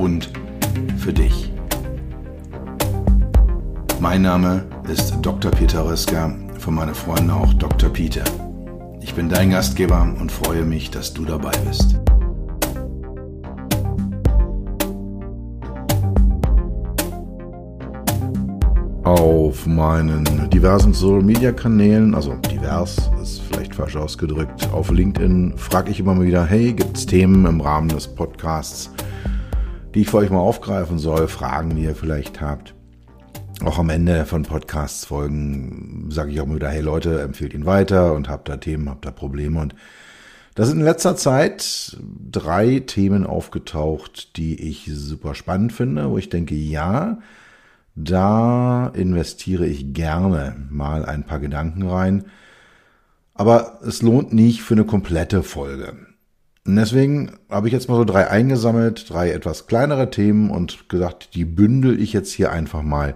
und für dich. Mein Name ist Dr. Peter Röska, von meinen Freunden auch Dr. Peter. Ich bin dein Gastgeber und freue mich, dass du dabei bist. Auf meinen diversen Social Media Kanälen, also divers ist vielleicht falsch ausgedrückt, auf LinkedIn frage ich immer mal wieder, hey, gibt es Themen im Rahmen des Podcasts, die ich für euch mal aufgreifen soll, Fragen, die ihr vielleicht habt. Auch am Ende von Podcasts-Folgen sage ich auch mal wieder, hey Leute, empfehlt ihn weiter und habt da Themen, habt da Probleme. Und da sind in letzter Zeit drei Themen aufgetaucht, die ich super spannend finde, wo ich denke, ja, da investiere ich gerne mal ein paar Gedanken rein. Aber es lohnt nicht für eine komplette Folge. Und deswegen habe ich jetzt mal so drei eingesammelt, drei etwas kleinere Themen und gesagt, die bündel ich jetzt hier einfach mal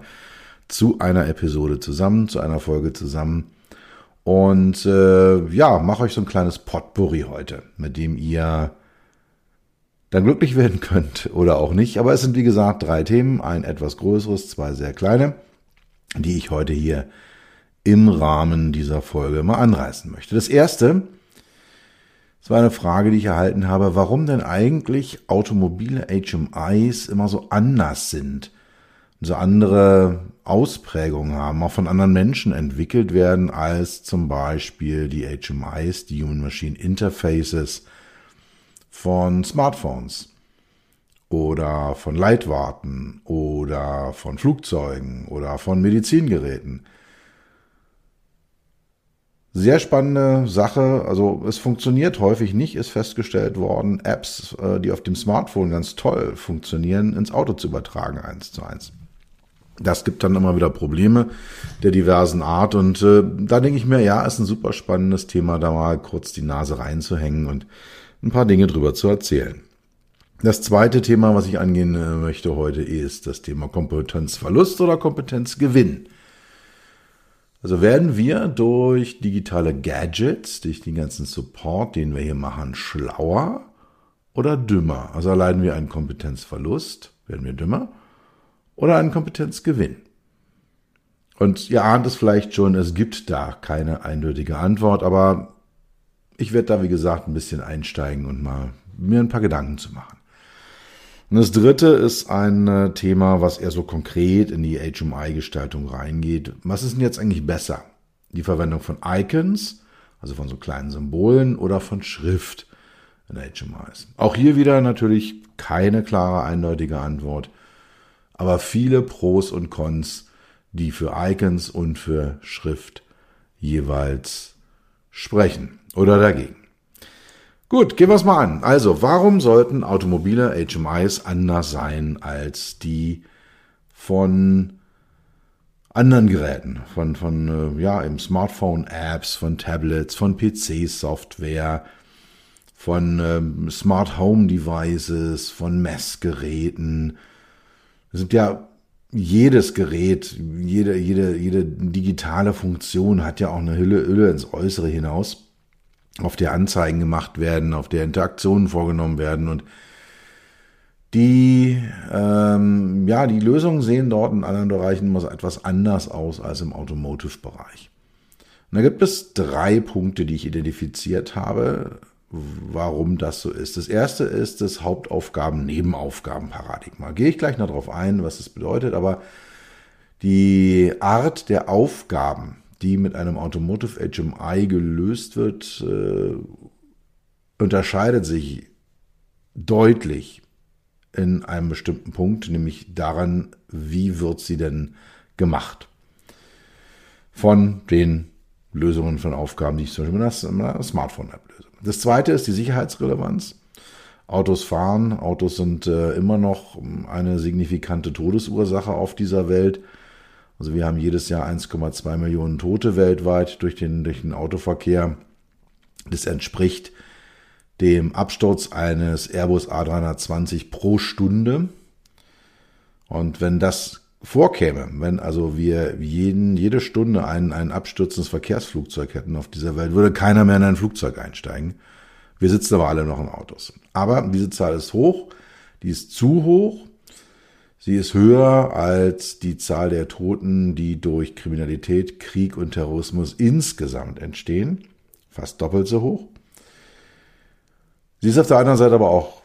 zu einer Episode zusammen, zu einer Folge zusammen. Und äh, ja, mache euch so ein kleines Potpourri heute, mit dem ihr dann glücklich werden könnt oder auch nicht. Aber es sind wie gesagt drei Themen, ein etwas größeres, zwei sehr kleine, die ich heute hier im Rahmen dieser Folge mal anreißen möchte. Das erste das war eine Frage, die ich erhalten habe, warum denn eigentlich automobile HMIs immer so anders sind, so andere Ausprägungen haben, auch von anderen Menschen entwickelt werden als zum Beispiel die HMIs, die Human Machine Interfaces von Smartphones oder von Leitwarten oder von Flugzeugen oder von Medizingeräten. Sehr spannende Sache. Also es funktioniert häufig nicht, ist festgestellt worden, Apps, äh, die auf dem Smartphone ganz toll funktionieren, ins Auto zu übertragen, eins zu eins. Das gibt dann immer wieder Probleme der diversen Art. Und äh, da denke ich mir, ja, ist ein super spannendes Thema, da mal kurz die Nase reinzuhängen und ein paar Dinge drüber zu erzählen. Das zweite Thema, was ich angehen äh, möchte heute, ist das Thema Kompetenzverlust oder Kompetenzgewinn. Also werden wir durch digitale Gadgets, durch den ganzen Support, den wir hier machen, schlauer oder dümmer? Also erleiden wir einen Kompetenzverlust, werden wir dümmer oder einen Kompetenzgewinn? Und ihr ahnt es vielleicht schon, es gibt da keine eindeutige Antwort, aber ich werde da, wie gesagt, ein bisschen einsteigen und mal mir ein paar Gedanken zu machen. Und das dritte ist ein äh, Thema, was eher so konkret in die HMI-Gestaltung reingeht. Was ist denn jetzt eigentlich besser? Die Verwendung von Icons, also von so kleinen Symbolen oder von Schrift in HMIs? Auch hier wieder natürlich keine klare, eindeutige Antwort, aber viele Pros und Cons, die für Icons und für Schrift jeweils sprechen oder dagegen. Gut, gehen wir es mal an. Also, warum sollten automobile HMIs anders sein als die von anderen Geräten, von, von äh, ja, im Smartphone-Apps, von Tablets, von PC-Software, von ähm, Smart Home Devices, von Messgeräten. Es sind ja jedes Gerät, jede, jede, jede digitale Funktion hat ja auch eine Hülle, Hülle ins Äußere hinaus auf der Anzeigen gemacht werden, auf der Interaktionen vorgenommen werden und die, ähm, ja, die Lösungen sehen dort in anderen Bereichen immer etwas anders aus als im Automotive-Bereich. Und da gibt es drei Punkte, die ich identifiziert habe, warum das so ist. Das erste ist das Hauptaufgaben-Nebenaufgaben-Paradigma. Gehe ich gleich noch darauf ein, was das bedeutet, aber die Art der Aufgaben, die mit einem Automotive HMI gelöst wird, äh, unterscheidet sich deutlich in einem bestimmten Punkt, nämlich daran, wie wird sie denn gemacht. Von den Lösungen von Aufgaben, die ich zum Beispiel mit einer Smartphone-App löse. Das zweite ist die Sicherheitsrelevanz. Autos fahren. Autos sind äh, immer noch eine signifikante Todesursache auf dieser Welt. Also wir haben jedes Jahr 1,2 Millionen Tote weltweit durch den, durch den Autoverkehr. Das entspricht dem Absturz eines Airbus A320 pro Stunde. Und wenn das vorkäme, wenn also wir jeden, jede Stunde ein, ein abstürzendes Verkehrsflugzeug hätten auf dieser Welt, würde keiner mehr in ein Flugzeug einsteigen. Wir sitzen aber alle noch in Autos. Aber diese Zahl ist hoch, die ist zu hoch. Sie ist höher als die Zahl der Toten, die durch Kriminalität, Krieg und Terrorismus insgesamt entstehen. Fast doppelt so hoch. Sie ist auf der anderen Seite aber auch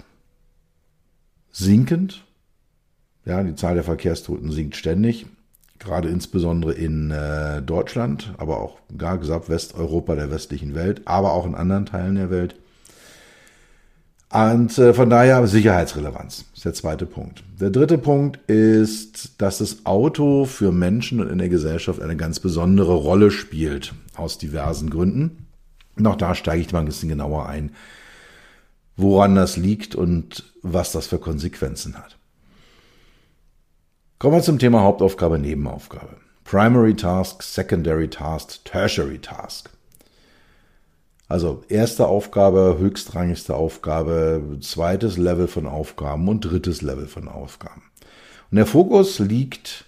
sinkend. Ja, die Zahl der Verkehrstoten sinkt ständig, gerade insbesondere in äh, Deutschland, aber auch gar gesagt Westeuropa der westlichen Welt, aber auch in anderen Teilen der Welt. Und äh, von daher Sicherheitsrelevanz ist der zweite Punkt. Der dritte Punkt ist, dass das Auto für Menschen und in der Gesellschaft eine ganz besondere Rolle spielt, aus diversen Gründen. Und auch da steige ich mal ein bisschen genauer ein, woran das liegt und was das für Konsequenzen hat. Kommen wir zum Thema Hauptaufgabe, Nebenaufgabe. Primary Task, Secondary Task, Tertiary Task. Also erste Aufgabe, höchstrangigste Aufgabe, zweites Level von Aufgaben und drittes Level von Aufgaben. Und der Fokus liegt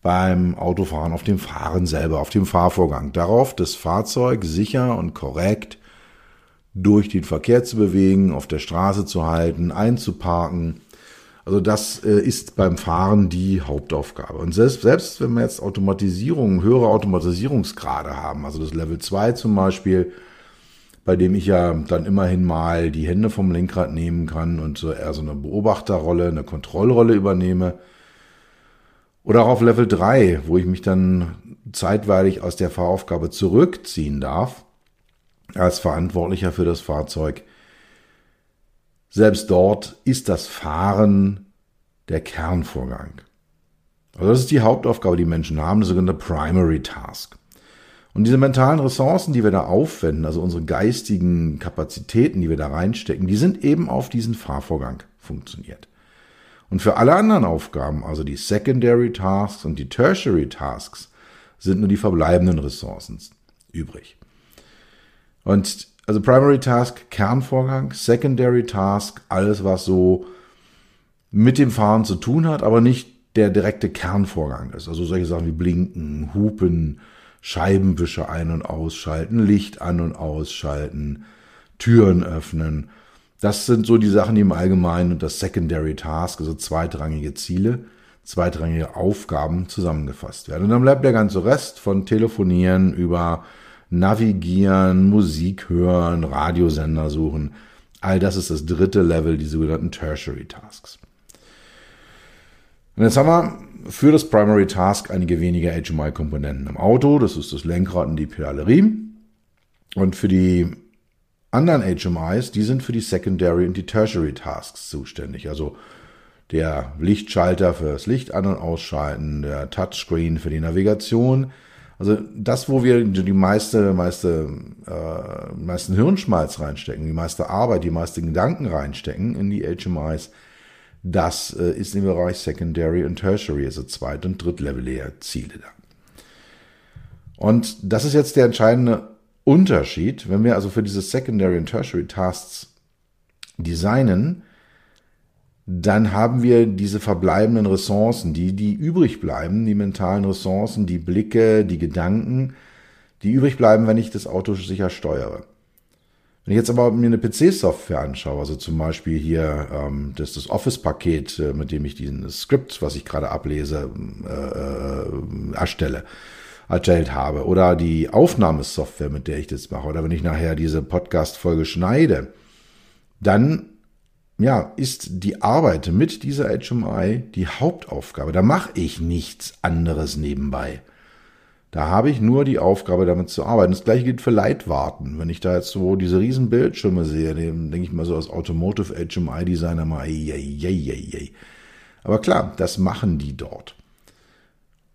beim Autofahren auf dem Fahren selber, auf dem Fahrvorgang. Darauf, das Fahrzeug sicher und korrekt durch den Verkehr zu bewegen, auf der Straße zu halten, einzuparken. Also das äh, ist beim Fahren die Hauptaufgabe. Und selbst, selbst wenn wir jetzt Automatisierung, höhere Automatisierungsgrade haben, also das Level 2 zum Beispiel, bei dem ich ja dann immerhin mal die Hände vom Lenkrad nehmen kann und so eher so eine Beobachterrolle, eine Kontrollrolle übernehme. Oder auch auf Level 3, wo ich mich dann zeitweilig aus der Fahraufgabe zurückziehen darf, als Verantwortlicher für das Fahrzeug. Selbst dort ist das Fahren der Kernvorgang. Also das ist die Hauptaufgabe, die Menschen haben, das sogenannte Primary Task. Und diese mentalen Ressourcen, die wir da aufwenden, also unsere geistigen Kapazitäten, die wir da reinstecken, die sind eben auf diesen Fahrvorgang funktioniert. Und für alle anderen Aufgaben, also die Secondary Tasks und die Tertiary Tasks, sind nur die verbleibenden Ressourcen übrig. Und also Primary Task, Kernvorgang, Secondary Task, alles was so mit dem Fahren zu tun hat, aber nicht der direkte Kernvorgang ist. Also solche Sachen wie Blinken, Hupen, Scheibenwischer ein- und ausschalten, Licht an- und ausschalten, Türen öffnen. Das sind so die Sachen, die im Allgemeinen und das Secondary Task, also zweitrangige Ziele, zweitrangige Aufgaben zusammengefasst werden. Und dann bleibt der ganze Rest von Telefonieren über Navigieren, Musik hören, Radiosender suchen. All das ist das dritte Level, die sogenannten Tertiary Tasks. Und jetzt haben wir für das Primary Task einige wenige HMI-Komponenten im Auto. Das ist das Lenkrad und die Pedalerie. Und für die anderen HMIs, die sind für die Secondary und die Tertiary Tasks zuständig. Also der Lichtschalter für das Licht an- und ausschalten, der Touchscreen für die Navigation. Also das, wo wir die meiste, meiste, äh, meisten Hirnschmalz reinstecken, die meiste Arbeit, die meisten Gedanken reinstecken in die HMIs, das äh, ist im Bereich Secondary und Tertiary, also Zweit- und Drittlevel Ziele da. Und das ist jetzt der entscheidende Unterschied, wenn wir also für diese Secondary und Tertiary Tasks designen, dann haben wir diese verbleibenden Ressourcen, die, die übrig bleiben, die mentalen Ressourcen, die Blicke, die Gedanken, die übrig bleiben, wenn ich das Auto sicher steuere. Wenn ich jetzt aber mir eine PC-Software anschaue, also zum Beispiel hier ähm, das, das Office-Paket, äh, mit dem ich diesen Skript, was ich gerade ablese, äh, äh, erstelle, erstellt habe, oder die Aufnahmesoftware, mit der ich das mache, oder wenn ich nachher diese Podcast-Folge schneide, dann ja, ist die Arbeit mit dieser HMI die Hauptaufgabe. Da mache ich nichts anderes nebenbei. Da habe ich nur die Aufgabe, damit zu arbeiten. Das gleiche gilt für Leitwarten. Wenn ich da jetzt so diese riesen Bildschirme sehe, dann denke ich mal so als Automotive HMI Designer mal, ey, ey, ey, ey. Aber klar, das machen die dort.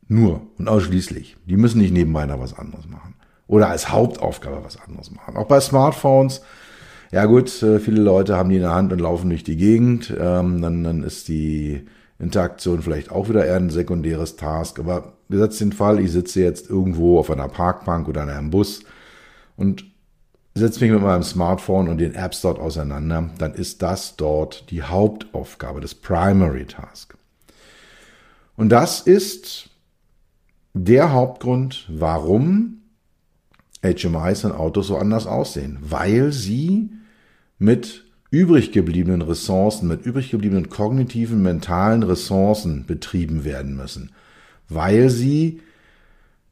Nur und ausschließlich. Die müssen nicht nebenbei noch was anderes machen. Oder als Hauptaufgabe was anderes machen. Auch bei Smartphones Ja gut, äh, viele Leute haben die in der Hand und laufen durch die Gegend. Ähm, dann, dann ist die Interaktion vielleicht auch wieder eher ein sekundäres Task. Aber gesetzt den Fall, ich sitze jetzt irgendwo auf einer Parkbank oder in einem Bus und setze mich mit meinem Smartphone und den Apps dort auseinander, dann ist das dort die Hauptaufgabe, das Primary Task. Und das ist der Hauptgrund, warum HMIs in Autos so anders aussehen, weil sie mit übrig gebliebenen Ressourcen, mit übrig gebliebenen kognitiven, mentalen Ressourcen betrieben werden müssen, weil sie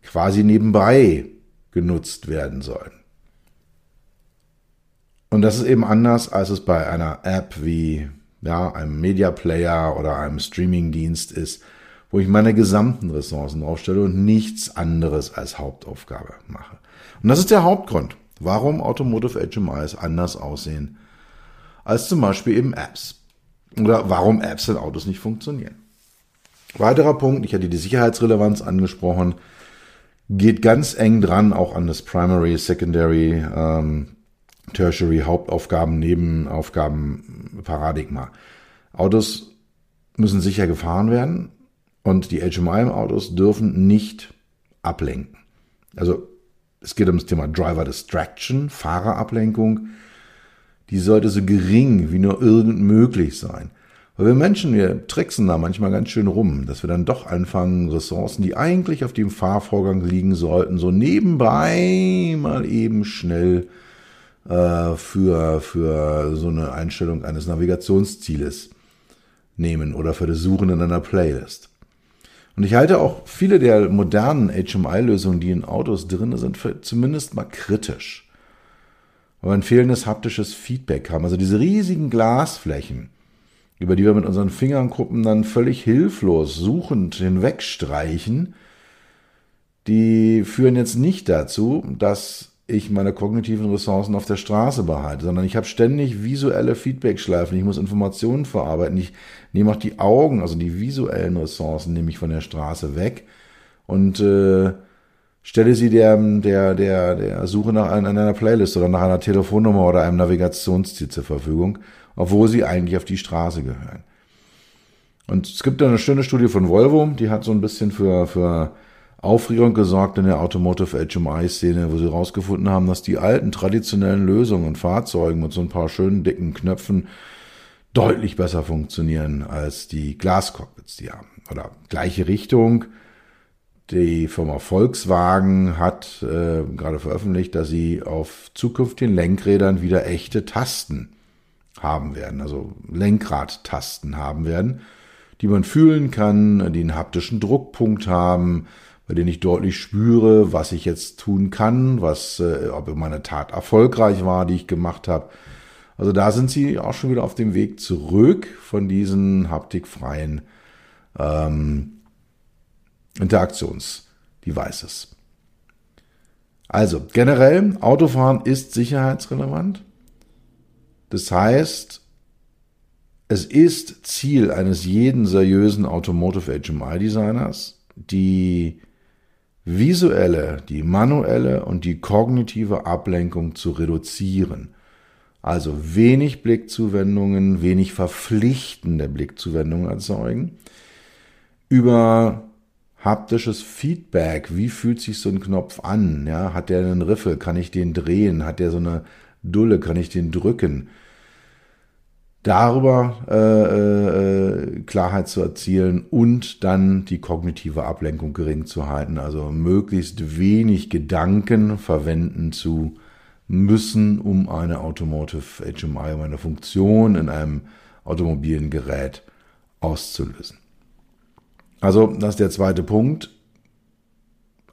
quasi nebenbei genutzt werden sollen. Und das ist eben anders, als es bei einer App wie ja, einem Media Player oder einem Streaming-Dienst ist, wo ich meine gesamten Ressourcen aufstelle und nichts anderes als Hauptaufgabe mache. Und das ist der Hauptgrund, warum Automotive HMIs anders aussehen als zum Beispiel eben Apps. Oder warum Apps in Autos nicht funktionieren. Weiterer Punkt, ich hatte die Sicherheitsrelevanz angesprochen, geht ganz eng dran auch an das Primary, Secondary, ähm, Tertiary Hauptaufgaben, Nebenaufgaben Paradigma. Autos müssen sicher gefahren werden und die HMI-Autos dürfen nicht ablenken. Also es geht um das Thema Driver Distraction, Fahrerablenkung. Die sollte so gering wie nur irgend möglich sein. Weil wir Menschen, wir tricksen da manchmal ganz schön rum, dass wir dann doch anfangen, Ressourcen, die eigentlich auf dem Fahrvorgang liegen sollten, so nebenbei mal eben schnell äh, für, für so eine Einstellung eines Navigationszieles nehmen oder für das Suchen in einer Playlist. Und ich halte auch viele der modernen HMI-Lösungen, die in Autos drin sind, für zumindest mal kritisch. Weil wir ein fehlendes haptisches Feedback haben. Also diese riesigen Glasflächen, über die wir mit unseren Fingerkuppen dann völlig hilflos suchend hinwegstreichen, die führen jetzt nicht dazu, dass ich meine kognitiven Ressourcen auf der Straße behalte, sondern ich habe ständig visuelle Feedbackschleifen, ich muss Informationen verarbeiten, ich nehme auch die Augen, also die visuellen Ressourcen nehme ich von der Straße weg und äh, stelle sie der, der, der, der Suche nach einer Playlist oder nach einer Telefonnummer oder einem Navigationsziel zur Verfügung, obwohl sie eigentlich auf die Straße gehören. Und es gibt da eine schöne Studie von Volvo, die hat so ein bisschen für, für Aufregung gesorgt in der Automotive HMI-Szene, wo sie herausgefunden haben, dass die alten traditionellen Lösungen und Fahrzeugen mit so ein paar schönen dicken Knöpfen deutlich besser funktionieren als die Glascockpits, die haben. Oder gleiche Richtung. Die Firma Volkswagen hat äh, gerade veröffentlicht, dass sie auf zukünftigen Lenkrädern wieder echte Tasten haben werden, also Lenkradtasten haben werden, die man fühlen kann, die einen haptischen Druckpunkt haben, bei denen ich deutlich spüre, was ich jetzt tun kann, was, äh, ob meine Tat erfolgreich war, die ich gemacht habe. Also da sind sie auch schon wieder auf dem Weg zurück von diesen haptikfreien ähm, Interaktionsdevices. Also generell, Autofahren ist sicherheitsrelevant. Das heißt, es ist Ziel eines jeden seriösen Automotive HMI Designers, die visuelle, die manuelle und die kognitive Ablenkung zu reduzieren. Also wenig Blickzuwendungen, wenig verpflichtende Blickzuwendungen erzeugen. Über haptisches Feedback, wie fühlt sich so ein Knopf an? Ja, hat der einen Riffel? Kann ich den drehen? Hat der so eine Dulle? Kann ich den drücken? darüber äh, äh, Klarheit zu erzielen und dann die kognitive Ablenkung gering zu halten, also möglichst wenig Gedanken verwenden zu müssen, um eine Automotive HMI, um eine Funktion in einem automobilen Gerät auszulösen. Also, das ist der zweite Punkt.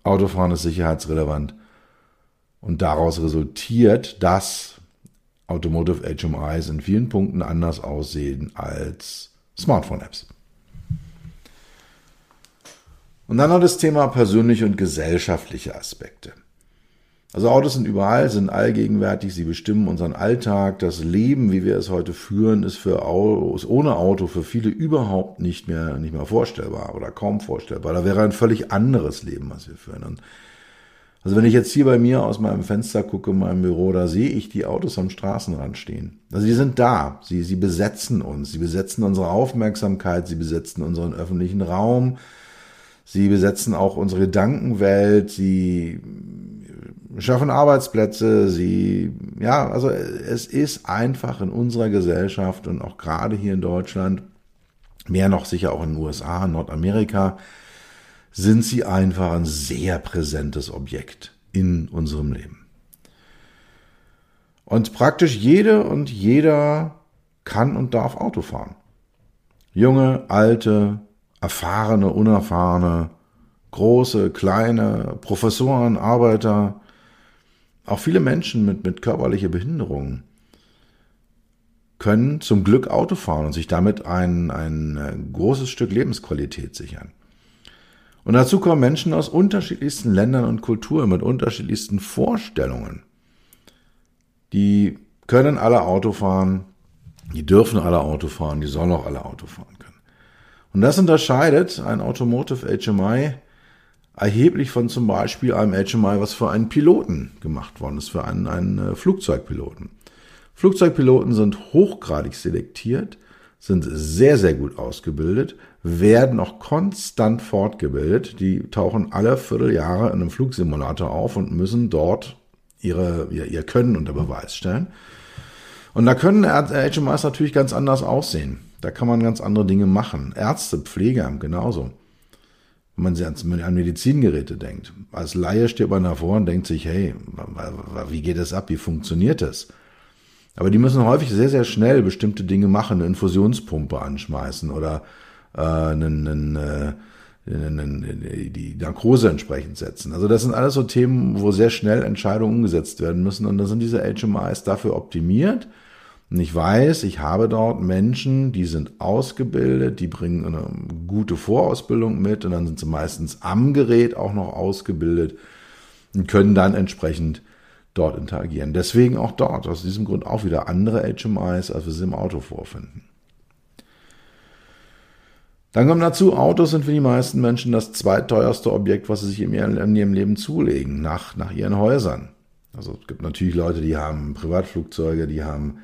Autofahren ist sicherheitsrelevant. Und daraus resultiert, dass Automotive HMIs in vielen Punkten anders aussehen als Smartphone-Apps. Und dann noch das Thema persönliche und gesellschaftliche Aspekte. Also Autos sind überall, sind allgegenwärtig, sie bestimmen unseren Alltag. Das Leben, wie wir es heute führen, ist für Autos, ohne Auto für viele überhaupt nicht mehr, nicht mehr vorstellbar oder kaum vorstellbar. Da wäre ein völlig anderes Leben, was wir führen. Und Also wenn ich jetzt hier bei mir aus meinem Fenster gucke, in meinem Büro, da sehe ich die Autos am Straßenrand stehen. Also die sind da. Sie, sie besetzen uns. Sie besetzen unsere Aufmerksamkeit. Sie besetzen unseren öffentlichen Raum. Sie besetzen auch unsere Gedankenwelt. Sie schaffen Arbeitsplätze. Sie, ja, also es ist einfach in unserer Gesellschaft und auch gerade hier in Deutschland, mehr noch sicher auch in den USA, Nordamerika, sind sie einfach ein sehr präsentes Objekt in unserem Leben. Und praktisch jede und jeder kann und darf Auto fahren. Junge, alte, erfahrene, unerfahrene, große, kleine, Professoren, Arbeiter, auch viele Menschen mit, mit körperlicher Behinderung können zum Glück Auto fahren und sich damit ein, ein großes Stück Lebensqualität sichern. Und dazu kommen Menschen aus unterschiedlichsten Ländern und Kulturen mit unterschiedlichsten Vorstellungen. Die können alle Auto fahren, die dürfen alle Auto fahren, die sollen auch alle Auto fahren können. Und das unterscheidet ein Automotive HMI erheblich von zum Beispiel einem HMI, was für einen Piloten gemacht worden ist, für einen, einen äh, Flugzeugpiloten. Flugzeugpiloten sind hochgradig selektiert, sind sehr, sehr gut ausgebildet, werden auch konstant fortgebildet. Die tauchen alle Vierteljahre in einem Flugsimulator auf und müssen dort ihre, ihr, ihr Können unter Beweis stellen. Und da können HMIs natürlich ganz anders aussehen. Da kann man ganz andere Dinge machen. Ärzte, Pfleger genauso. Wenn man sich an Medizingeräte denkt. Als Laie steht man davor und denkt sich, hey, wie geht das ab? Wie funktioniert das? Aber die müssen häufig sehr, sehr schnell bestimmte Dinge machen, eine Infusionspumpe anschmeißen oder äh, einen, einen, äh, die Narkose entsprechend setzen. Also das sind alles so Themen, wo sehr schnell Entscheidungen umgesetzt werden müssen. Und da sind diese HMIs dafür optimiert. Und ich weiß, ich habe dort Menschen, die sind ausgebildet, die bringen eine gute Vorausbildung mit und dann sind sie meistens am Gerät auch noch ausgebildet und können dann entsprechend dort interagieren. Deswegen auch dort, aus diesem Grund auch wieder andere HMIs, als wir sie im Auto vorfinden. Dann kommt dazu, Autos sind für die meisten Menschen das zweitteuerste Objekt, was sie sich in ihrem Leben zulegen, nach, nach ihren Häusern. Also es gibt natürlich Leute, die haben Privatflugzeuge, die haben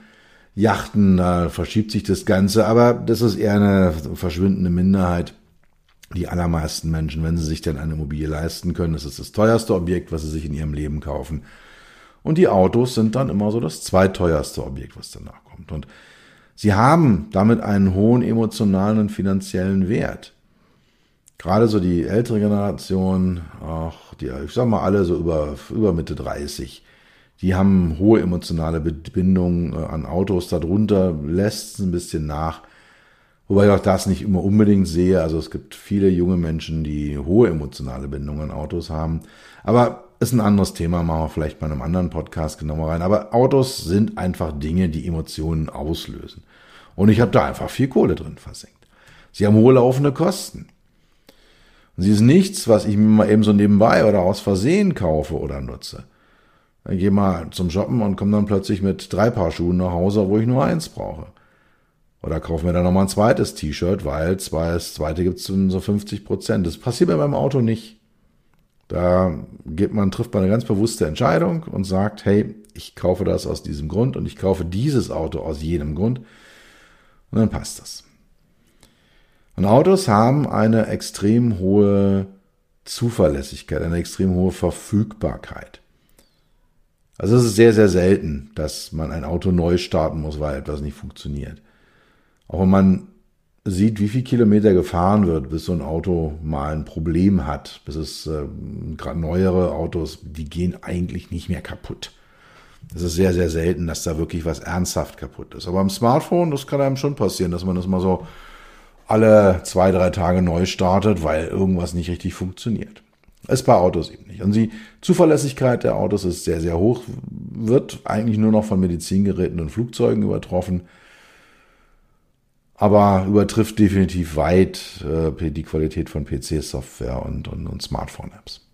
Yachten, da verschiebt sich das Ganze, aber das ist eher eine verschwindende Minderheit. Die allermeisten Menschen, wenn sie sich denn eine Immobilie leisten können, das ist das teuerste Objekt, was sie sich in ihrem Leben kaufen. Und die Autos sind dann immer so das zweiteuerste Objekt, was danach kommt. Und Sie haben damit einen hohen emotionalen und finanziellen Wert. Gerade so die ältere Generation, auch die, ich sag mal alle so über, über Mitte 30, die haben hohe emotionale Bindungen äh, an Autos. Darunter lässt es ein bisschen nach. Wobei ich auch das nicht immer unbedingt sehe. Also es gibt viele junge Menschen, die hohe emotionale Bindungen an Autos haben. Aber ist ein anderes Thema, machen wir vielleicht bei einem anderen Podcast genauer rein. Aber Autos sind einfach Dinge, die Emotionen auslösen. Und ich habe da einfach viel Kohle drin versenkt. Sie haben hohe laufende Kosten. Und sie ist nichts, was ich mir mal eben so nebenbei oder aus Versehen kaufe oder nutze. Ich gehe mal zum Shoppen und komme dann plötzlich mit drei Paar Schuhen nach Hause, wo ich nur eins brauche. Oder kaufe mir dann nochmal ein zweites T-Shirt, weil zwei, das zweite gibt es so 50 Prozent. Das passiert bei meinem Auto nicht. Da geht man, trifft man eine ganz bewusste Entscheidung und sagt, hey, ich kaufe das aus diesem Grund und ich kaufe dieses Auto aus jenem Grund. Und dann passt das. Und Autos haben eine extrem hohe Zuverlässigkeit, eine extrem hohe Verfügbarkeit. Also es ist sehr, sehr selten, dass man ein Auto neu starten muss, weil etwas nicht funktioniert. Auch wenn man sieht, wie viel Kilometer gefahren wird, bis so ein Auto mal ein Problem hat, bis es äh, gerade neuere Autos, die gehen eigentlich nicht mehr kaputt. Es ist sehr, sehr selten, dass da wirklich was ernsthaft kaputt ist. Aber am Smartphone, das kann einem schon passieren, dass man das mal so alle zwei, drei Tage neu startet, weil irgendwas nicht richtig funktioniert. Ist bei Autos eben nicht. Und die Zuverlässigkeit der Autos ist sehr, sehr hoch, wird eigentlich nur noch von Medizingeräten und Flugzeugen übertroffen aber übertrifft definitiv weit äh, die Qualität von PC-Software und, und, und Smartphone-Apps.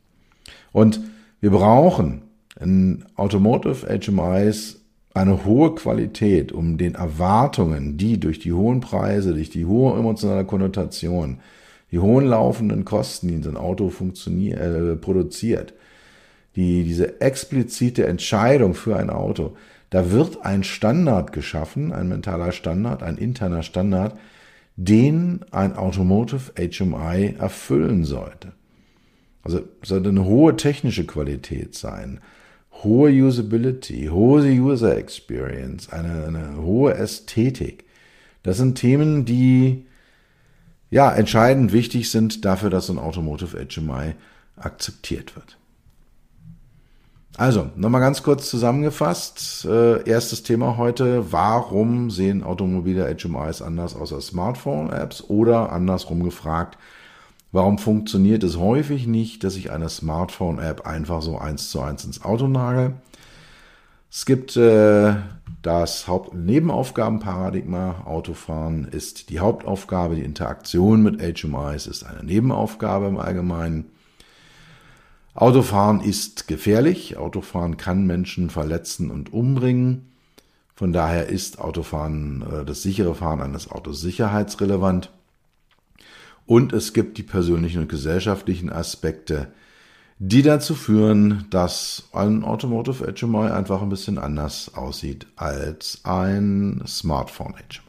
Und wir brauchen in Automotive HMIs eine hohe Qualität, um den Erwartungen, die durch die hohen Preise, durch die hohe emotionale Konnotation, die hohen laufenden Kosten, die in so ein Auto funktioniert, äh, produziert, die, diese explizite Entscheidung für ein Auto, da wird ein Standard geschaffen, ein mentaler Standard, ein interner Standard, den ein Automotive HMI erfüllen sollte. Also sollte eine hohe technische Qualität sein, hohe Usability, hohe User Experience, eine, eine hohe Ästhetik. Das sind Themen, die ja entscheidend wichtig sind dafür, dass ein Automotive HMI akzeptiert wird. Also, nochmal ganz kurz zusammengefasst. Äh, erstes Thema heute. Warum sehen automobile HMIs anders aus als Smartphone-Apps? Oder andersrum gefragt, warum funktioniert es häufig nicht, dass ich eine Smartphone-App einfach so eins zu eins ins Auto nagel? Es gibt äh, das Haupt-Nebenaufgabenparadigma. Autofahren ist die Hauptaufgabe, die Interaktion mit HMIs ist eine Nebenaufgabe im Allgemeinen. Autofahren ist gefährlich. Autofahren kann Menschen verletzen und umbringen. Von daher ist Autofahren, äh, das sichere Fahren eines Autos sicherheitsrelevant. Und es gibt die persönlichen und gesellschaftlichen Aspekte, die dazu führen, dass ein Automotive HMI einfach ein bisschen anders aussieht als ein Smartphone HMI.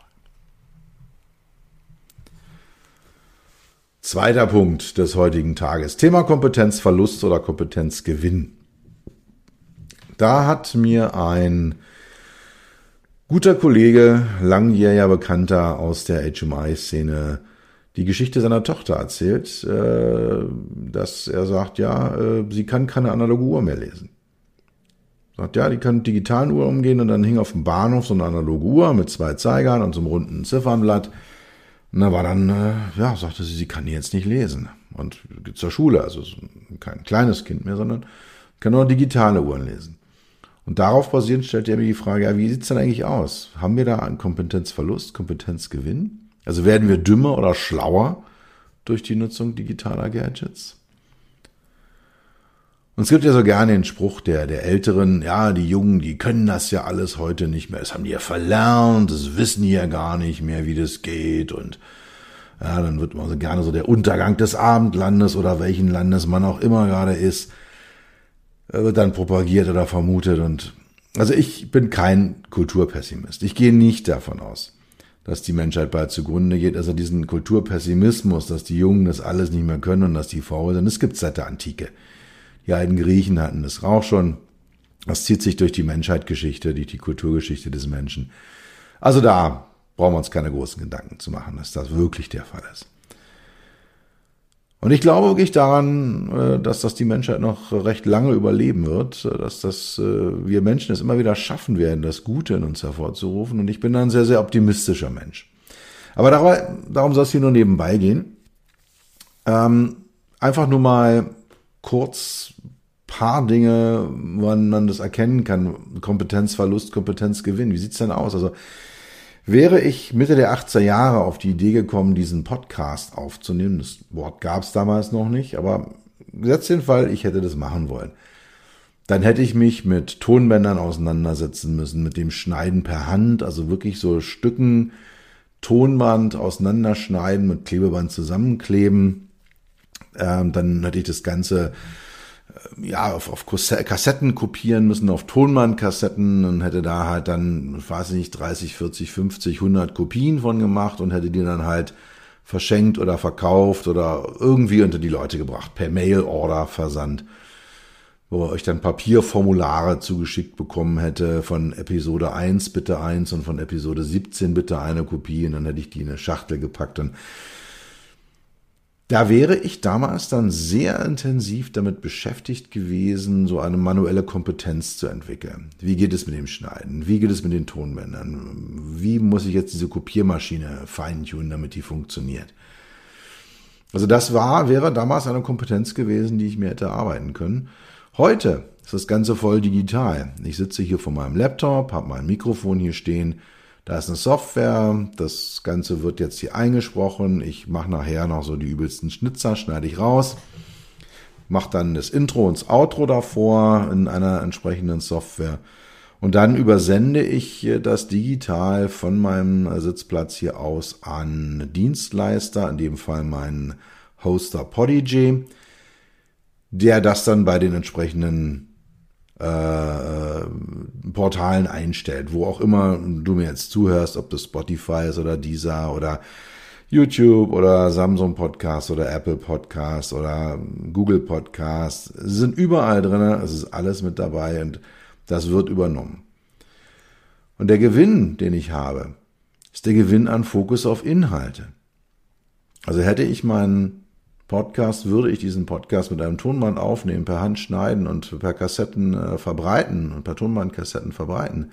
Zweiter Punkt des heutigen Tages. Thema Kompetenzverlust oder Kompetenzgewinn. Da hat mir ein guter Kollege, langjähriger Bekannter aus der HMI-Szene die Geschichte seiner Tochter erzählt, äh, dass er sagt, ja, äh, sie kann keine analoge Uhr mehr lesen. Sagt, ja, die kann mit digitalen Uhr umgehen und dann hing auf dem Bahnhof so eine analoge Uhr mit zwei Zeigern und so einem runden Ziffernblatt. Und da war dann, äh, ja, sagte sie, sie kann jetzt nicht lesen. Und geht zur Schule, also kein kleines Kind mehr, sondern kann nur digitale Uhren lesen. Und darauf basierend stellt er mir die Frage, ja, wie sieht's denn eigentlich aus? Haben wir da einen Kompetenzverlust, Kompetenzgewinn? Also werden wir dümmer oder schlauer durch die Nutzung digitaler Gadgets? Und es gibt ja so gerne den Spruch der, der Älteren, ja, die Jungen, die können das ja alles heute nicht mehr. Das haben die ja verlernt, das wissen die ja gar nicht mehr, wie das geht. Und ja, dann wird man so gerne so der Untergang des Abendlandes oder welchen Landes man auch immer gerade ist, wird dann propagiert oder vermutet. Und also ich bin kein Kulturpessimist. Ich gehe nicht davon aus, dass die Menschheit bald zugrunde geht. Also diesen Kulturpessimismus, dass die Jungen das alles nicht mehr können und dass die faul sind, das gibt seit der Antike. Die alten Griechen hatten das auch schon. Das zieht sich durch die Menschheitsgeschichte, durch die Kulturgeschichte des Menschen. Also da brauchen wir uns keine großen Gedanken zu machen, dass das wirklich der Fall ist. Und ich glaube wirklich daran, äh, dass das die Menschheit noch recht lange überleben wird, dass das äh, wir Menschen es immer wieder schaffen werden, das Gute in uns hervorzurufen. Und ich bin ein sehr, sehr optimistischer Mensch. Aber darum soll es hier nur nebenbei gehen. Ähm, einfach nur mal kurz paar Dinge, wann man das erkennen kann. Kompetenzverlust, Kompetenzgewinn. Wie sieht's denn aus? Also wäre ich Mitte der 80er Jahre auf die Idee gekommen, diesen Podcast aufzunehmen, das Wort gab's damals noch nicht, aber gesetzt den Fall, ich hätte das machen wollen. Dann hätte ich mich mit Tonbändern auseinandersetzen müssen, mit dem Schneiden per Hand, also wirklich so Stücken Tonband auseinanderschneiden, mit Klebeband zusammenkleben. Ähm, dann hätte ich das Ganze ja, auf, auf Kassetten kopieren müssen, auf Tonbandkassetten und hätte da halt dann, weiß ich nicht, 30, 40, 50, 100 Kopien von gemacht und hätte die dann halt verschenkt oder verkauft oder irgendwie unter die Leute gebracht, per Mail-Order versandt, wo ihr euch dann Papierformulare zugeschickt bekommen hätte von Episode 1 bitte eins und von Episode 17 bitte eine Kopie und dann hätte ich die in eine Schachtel gepackt und da wäre ich damals dann sehr intensiv damit beschäftigt gewesen, so eine manuelle Kompetenz zu entwickeln. Wie geht es mit dem Schneiden? Wie geht es mit den Tonbändern? Wie muss ich jetzt diese Kopiermaschine feintunen, damit die funktioniert? Also das war, wäre damals eine Kompetenz gewesen, die ich mir hätte arbeiten können. Heute ist das Ganze voll digital. Ich sitze hier vor meinem Laptop, habe mein Mikrofon hier stehen, da ist eine Software, das Ganze wird jetzt hier eingesprochen. Ich mache nachher noch so die übelsten Schnitzer, schneide ich raus, mache dann das Intro und das Outro davor in einer entsprechenden Software. Und dann übersende ich das digital von meinem Sitzplatz hier aus an Dienstleister, in dem Fall meinen Hoster Podigy der das dann bei den entsprechenden äh, Portalen einstellt, wo auch immer du mir jetzt zuhörst, ob das Spotify ist oder Deezer oder YouTube oder Samsung Podcast oder Apple Podcast oder Google Podcast, sind überall drin, es ist alles mit dabei und das wird übernommen. Und der Gewinn, den ich habe, ist der Gewinn an Fokus auf Inhalte. Also hätte ich meinen Podcast, würde ich diesen Podcast mit einem Tonband aufnehmen, per Hand schneiden und per Kassetten äh, verbreiten und per Tonbandkassetten verbreiten,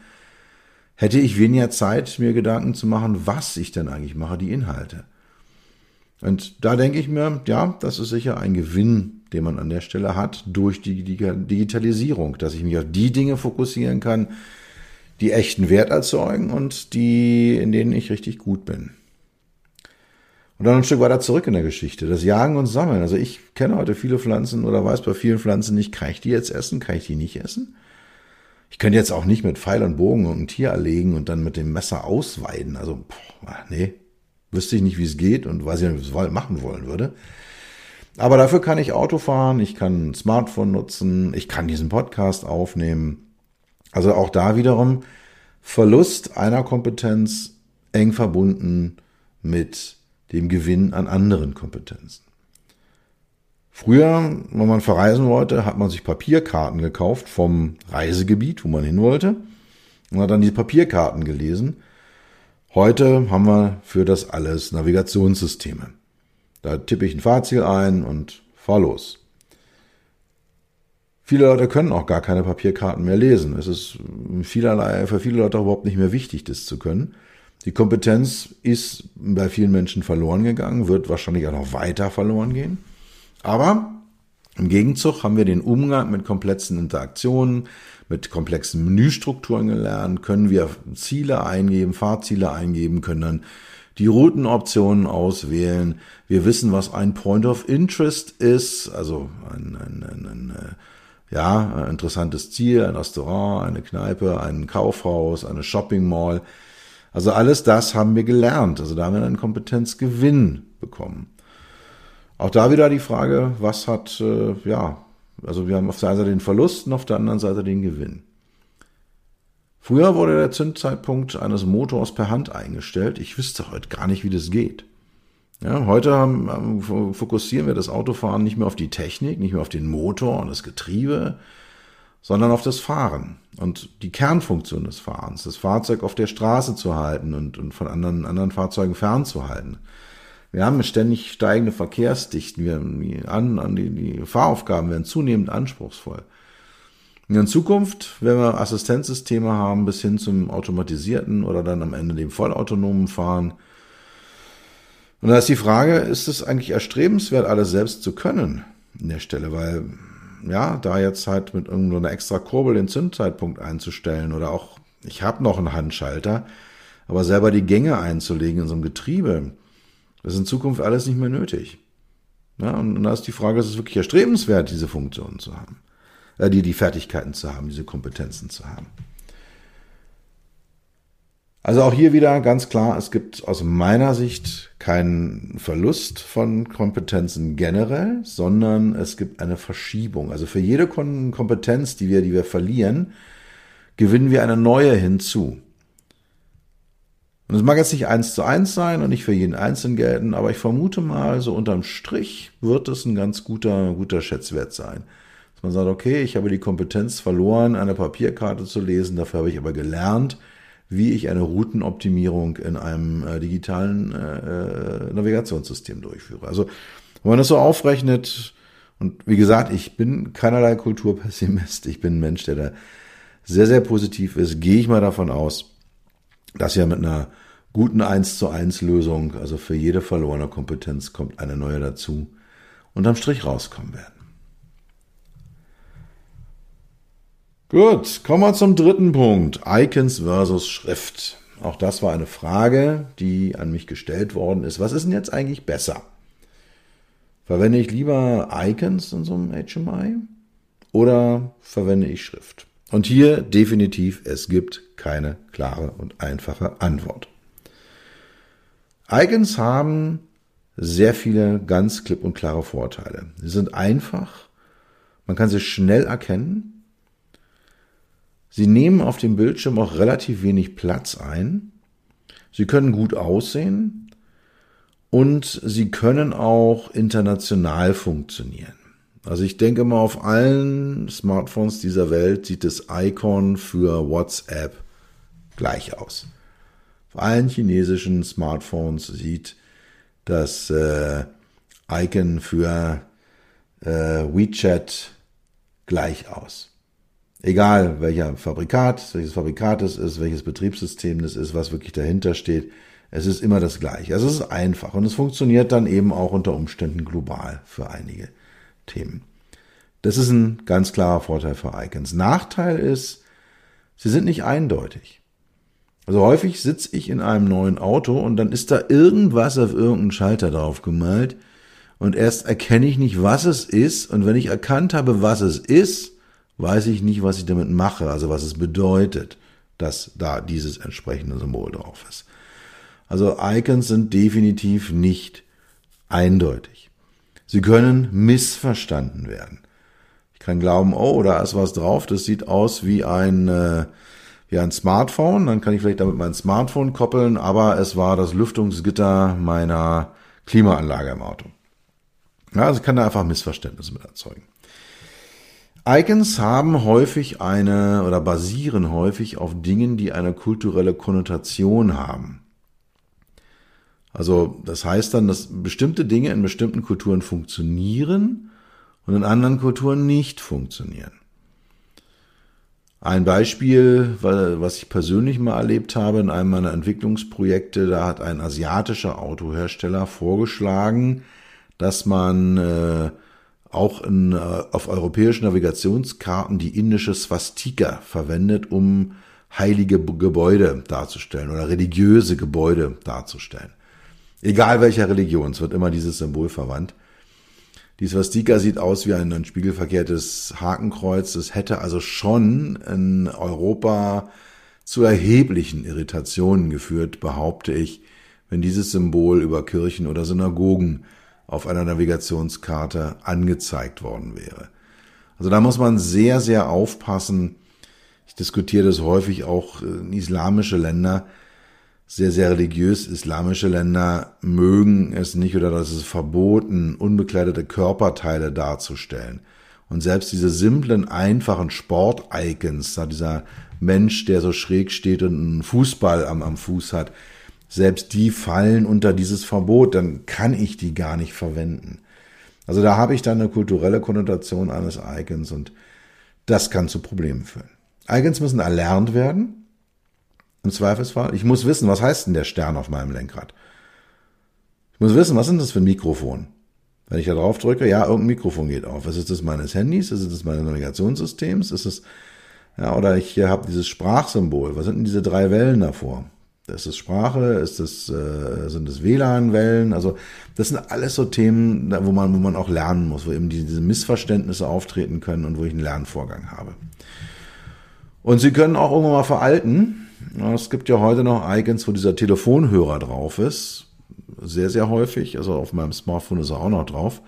hätte ich weniger Zeit, mir Gedanken zu machen, was ich denn eigentlich mache, die Inhalte. Und da denke ich mir, ja, das ist sicher ein Gewinn, den man an der Stelle hat durch die Digitalisierung, dass ich mich auf die Dinge fokussieren kann, die echten Wert erzeugen und die, in denen ich richtig gut bin. Und dann ein Stück weiter zurück in der Geschichte, das Jagen und Sammeln. Also ich kenne heute viele Pflanzen oder weiß bei vielen Pflanzen nicht, kann ich die jetzt essen, kann ich die nicht essen? Ich könnte jetzt auch nicht mit Pfeil und Bogen ein Tier erlegen und dann mit dem Messer ausweiden. Also, boah, nee, wüsste ich nicht, wie es geht und weiß ich nicht, wie ich machen wollen würde. Aber dafür kann ich Auto fahren, ich kann ein Smartphone nutzen, ich kann diesen Podcast aufnehmen. Also auch da wiederum Verlust einer Kompetenz eng verbunden mit dem Gewinn an anderen Kompetenzen. Früher, wenn man verreisen wollte, hat man sich Papierkarten gekauft vom Reisegebiet, wo man hin wollte, und hat dann diese Papierkarten gelesen. Heute haben wir für das alles Navigationssysteme. Da tippe ich ein Fahrziel ein und fahr los. Viele Leute können auch gar keine Papierkarten mehr lesen. Es ist vielerlei, für viele Leute überhaupt nicht mehr wichtig, das zu können. Die Kompetenz ist bei vielen Menschen verloren gegangen, wird wahrscheinlich auch noch weiter verloren gehen. Aber im Gegenzug haben wir den Umgang mit komplexen Interaktionen, mit komplexen Menüstrukturen gelernt, können wir Ziele eingeben, Fahrziele eingeben, können dann die Routenoptionen auswählen. Wir wissen, was ein Point of Interest ist, also ein, ein, ein, ein ja, ein interessantes Ziel, ein Restaurant, eine Kneipe, ein Kaufhaus, eine Shopping Mall. Also alles das haben wir gelernt. Also da haben wir einen Kompetenzgewinn bekommen. Auch da wieder die Frage, was hat, äh, ja, also wir haben auf der einen Seite den Verlust und auf der anderen Seite den Gewinn. Früher wurde der Zündzeitpunkt eines Motors per Hand eingestellt. Ich wüsste heute gar nicht, wie das geht. Ja, heute haben, fokussieren wir das Autofahren nicht mehr auf die Technik, nicht mehr auf den Motor und das Getriebe, sondern auf das Fahren und die Kernfunktion des Fahrens, das Fahrzeug auf der Straße zu halten und, und von anderen, anderen Fahrzeugen fernzuhalten. Wir haben ständig steigende Verkehrsdichten. Wir, an, an die, die Fahraufgaben werden zunehmend anspruchsvoll. In Zukunft, wenn wir Assistenzsysteme haben, bis hin zum automatisierten oder dann am Ende dem vollautonomen Fahren. Und da ist die Frage, ist es eigentlich erstrebenswert, alles selbst zu können in der Stelle? Weil, ja, da jetzt halt mit irgendeiner extra Kurbel den Zündzeitpunkt einzustellen oder auch, ich habe noch einen Handschalter, aber selber die Gänge einzulegen in so einem Getriebe, das ist in Zukunft alles nicht mehr nötig. Ja, und, und da ist die Frage, ist es wirklich erstrebenswert, diese Funktionen zu haben, äh, die, die Fertigkeiten zu haben, diese Kompetenzen zu haben. Also auch hier wieder ganz klar, es gibt aus meiner Sicht keinen Verlust von Kompetenzen generell, sondern es gibt eine Verschiebung. Also für jede Kompetenz, die wir, die wir verlieren, gewinnen wir eine neue hinzu. Und es mag jetzt nicht eins zu eins sein und nicht für jeden Einzelnen gelten, aber ich vermute mal, so unterm Strich wird es ein ganz guter, guter Schätzwert sein. Dass man sagt, okay, ich habe die Kompetenz verloren, eine Papierkarte zu lesen, dafür habe ich aber gelernt, wie ich eine Routenoptimierung in einem äh, digitalen äh, äh Navigationssystem durchführe. Also, wenn man das so aufrechnet, und wie gesagt, ich bin keinerlei Kulturpessimist, ich bin ein Mensch, der da sehr, sehr positiv ist, gehe ich mal davon aus, dass ja mit einer guten 1 zu 1 Lösung, also für jede verlorene Kompetenz kommt eine neue dazu, unterm Strich rauskommen werden. Gut, kommen wir zum dritten Punkt. Icons versus Schrift. Auch das war eine Frage, die an mich gestellt worden ist. Was ist denn jetzt eigentlich besser? Verwende ich lieber Icons in so einem HMI oder verwende ich Schrift? Und hier definitiv, es gibt keine klare und einfache Antwort. Icons haben sehr viele ganz klipp und klare Vorteile. Sie sind einfach Man kann sie schnell erkennen. Sie nehmen auf dem Bildschirm auch relativ wenig Platz ein. Sie können gut aussehen und sie können auch international funktionieren. Also ich denke mal, auf allen Smartphones dieser Welt sieht das Icon für WhatsApp gleich aus. Auf allen chinesischen Smartphones sieht das äh, Icon für äh, WeChat gleich aus. Egal welcher Fabrikat, welches Fabrikat es ist, welches Betriebssystem es ist, was wirklich dahinter steht, es ist immer das gleiche. Also es ist einfach und es funktioniert dann eben auch unter Umständen global für einige Themen. Das ist ein ganz klarer Vorteil für Icons. Nachteil ist, sie sind nicht eindeutig. Also häufig sitze ich in einem neuen Auto und dann ist da irgendwas auf irgendeinen Schalter drauf gemalt und erst erkenne ich nicht, was es ist und wenn ich erkannt habe, was es ist, weiß ich nicht, was ich damit mache, also was es bedeutet, dass da dieses entsprechende Symbol drauf ist. Also Icons sind definitiv nicht eindeutig. Sie können missverstanden werden. Ich kann glauben, oh, da ist was drauf, das sieht aus wie ein äh, wie ein Smartphone, dann kann ich vielleicht damit mein Smartphone koppeln, aber es war das Lüftungsgitter meiner Klimaanlage im Auto. Ja, also kann da einfach Missverständnisse mit erzeugen. Icons haben häufig eine oder basieren häufig auf Dingen, die eine kulturelle Konnotation haben. Also das heißt dann, dass bestimmte Dinge in bestimmten Kulturen funktionieren und in anderen Kulturen nicht funktionieren. Ein Beispiel, was ich persönlich mal erlebt habe in einem meiner Entwicklungsprojekte, da hat ein asiatischer Autohersteller vorgeschlagen, dass man äh, auch in, äh, auf europäischen Navigationskarten die indische Swastika verwendet, um heilige Gebäude darzustellen oder religiöse Gebäude darzustellen. Egal welcher Religion, es wird immer dieses Symbol verwandt. Die Swastika sieht aus wie ein, ein spiegelverkehrtes Hakenkreuz. Es hätte also schon in Europa zu erheblichen Irritationen geführt, behaupte ich, wenn dieses Symbol über Kirchen oder Synagogen auf einer Navigationskarte angezeigt worden wäre. Also da muss man sehr, sehr aufpassen. Ich diskutiere das häufig auch in islamische Länder sehr, sehr religiös islamische Länder mögen es nicht oder das ist verboten, unbekleidete Körperteile darzustellen. Und selbst diese simplen, einfachen Sport-Icons, dieser Mensch, der so schräg steht und einen Fußball am, am Fuß hat, selbst die fallen unter dieses Verbot, dann kann ich die gar nicht verwenden. Also da habe ich dann eine kulturelle Konnotation eines Icons und das kann zu Problemen führen. Icons müssen erlernt werden, im Zweifelsfall. Ich muss wissen, was heißt denn der Stern auf meinem Lenkrad? Ich muss wissen, was ist das für ein Mikrofon? Wenn ich da drauf drücke, ja, irgendein Mikrofon geht auf. Ist es das meines Handys? Ist es das meines Navigationssystems? Ist es, ja, oder ich habe dieses Sprachsymbol. Was sind denn diese drei Wellen davor? Ist es Sprache? Ist es, äh, sind es WLAN-Wellen? Also, das sind alles so Themen, wo man, wo man auch lernen muss, wo eben diese Missverständnisse auftreten können und wo ich einen Lernvorgang habe. Und sie können auch irgendwann mal veralten. Es gibt ja heute noch Icons, wo dieser Telefonhörer drauf ist. Sehr, sehr häufig. Also auf meinem Smartphone ist er auch noch drauf.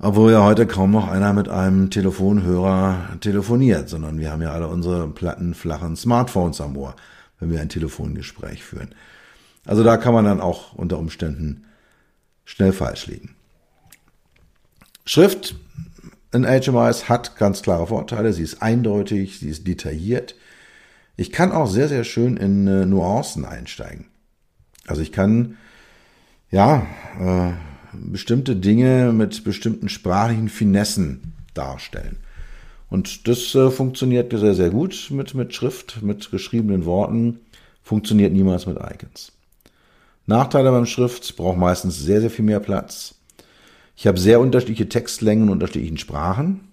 Obwohl ja heute kaum noch einer mit einem Telefonhörer telefoniert, sondern wir haben ja alle unsere platten, flachen Smartphones am Ohr, wenn wir ein Telefongespräch führen. Also da kann man dann auch unter Umständen schnell falsch liegen. Schrift in HMIs hat ganz klare Vorteile. Sie ist eindeutig, sie ist detailliert. Ich kann auch sehr, sehr schön in äh, Nuancen einsteigen. Also ich kann, ja, äh, bestimmte Dinge mit bestimmten sprachlichen Finessen darstellen. Und das äh, funktioniert sehr, sehr gut mit, mit Schrift, mit geschriebenen Worten, funktioniert niemals mit Icons. Nachteile beim Schrift, braucht meistens sehr, sehr viel mehr Platz. Ich habe sehr unterschiedliche Textlängen in unterschiedlichen Sprachen.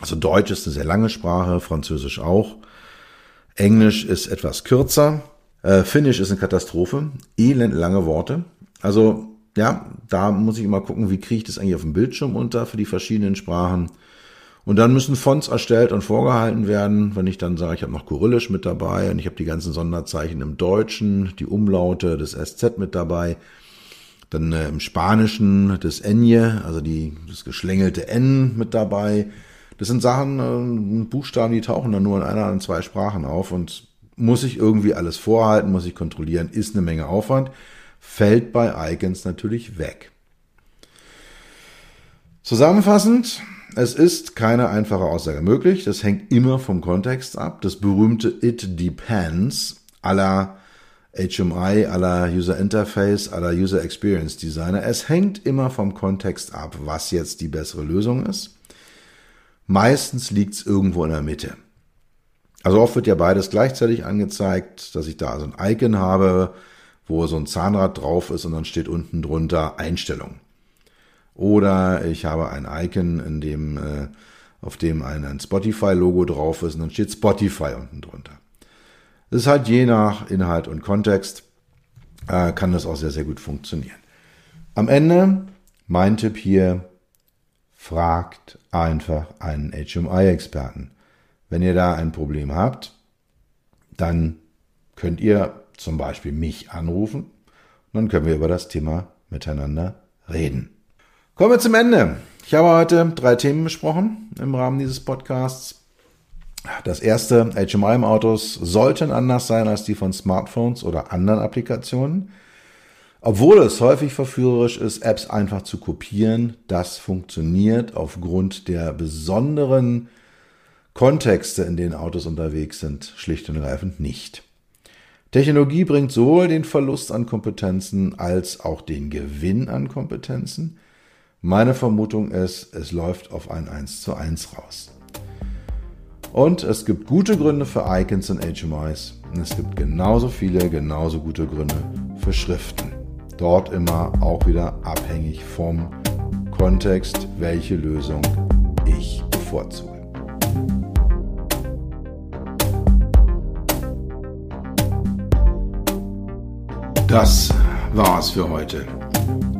Also Deutsch ist eine sehr lange Sprache, Französisch auch. Englisch ist etwas kürzer. Äh, Finnisch ist eine Katastrophe. Elend lange Worte. Also ja, da muss ich immer gucken, wie kriege ich das eigentlich auf dem Bildschirm unter für die verschiedenen Sprachen. Und dann müssen Fonts erstellt und vorgehalten werden. Wenn ich dann sage, ich habe noch Kyrillisch mit dabei und ich habe die ganzen Sonderzeichen im Deutschen, die Umlaute des SZ mit dabei, Dann äh, im Spanischen das Enje, also die, das geschlängelte N mit dabei. Das sind Sachen, äh, Buchstaben, die tauchen dann nur in einer, in zwei Sprachen auf und muss ich irgendwie alles vorhalten, muss ich kontrollieren, ist eine Menge Aufwand, fällt bei Icons natürlich weg. Zusammenfassend, es ist keine einfache Aussage möglich, das hängt immer vom Kontext ab. Das berühmte It Depends aller HMI, aller User Interface, aller User Experience Designer. Es hängt immer vom Kontext ab, was jetzt die bessere Lösung ist. Meistens liegt es irgendwo in der Mitte. Also oft wird ja beides gleichzeitig angezeigt, dass ich da so ein Icon habe, wo so ein Zahnrad drauf ist und dann steht unten drunter Einstellung. Oder ich habe ein Icon, in dem, äh, auf dem ein, ein Spotify-Logo drauf ist und dann steht Spotify unten drunter. Das ist halt je nach Inhalt und Kontext, äh, kann das auch sehr, sehr gut funktionieren. Am Ende, mein Tipp hier, fragt einfach einen HMI-Experten. Wenn ihr da ein Problem habt, dann könnt ihr zum Beispiel mich anrufen und dann können wir über das Thema miteinander reden. Kommen wir zum Ende. Ich habe heute drei Themen besprochen im Rahmen dieses Podcasts. Das erste, HMI-Autos sollten anders sein als die von Smartphones oder anderen Applikationen. Obwohl es häufig verführerisch ist, Apps einfach zu kopieren, das funktioniert aufgrund der besonderen Kontexte, in denen Autos unterwegs sind, schlicht und ergreifend nicht. Technologie bringt sowohl den Verlust an Kompetenzen als auch den Gewinn an Kompetenzen. Meine Vermutung ist, es läuft auf ein 1 zu 1 raus. Und es gibt gute Gründe für Icons und HMIs. Und es gibt genauso viele, genauso gute Gründe für Schriften. Dort immer auch wieder abhängig vom Kontext, welche Lösung ich bevorzuge. Das war's für heute.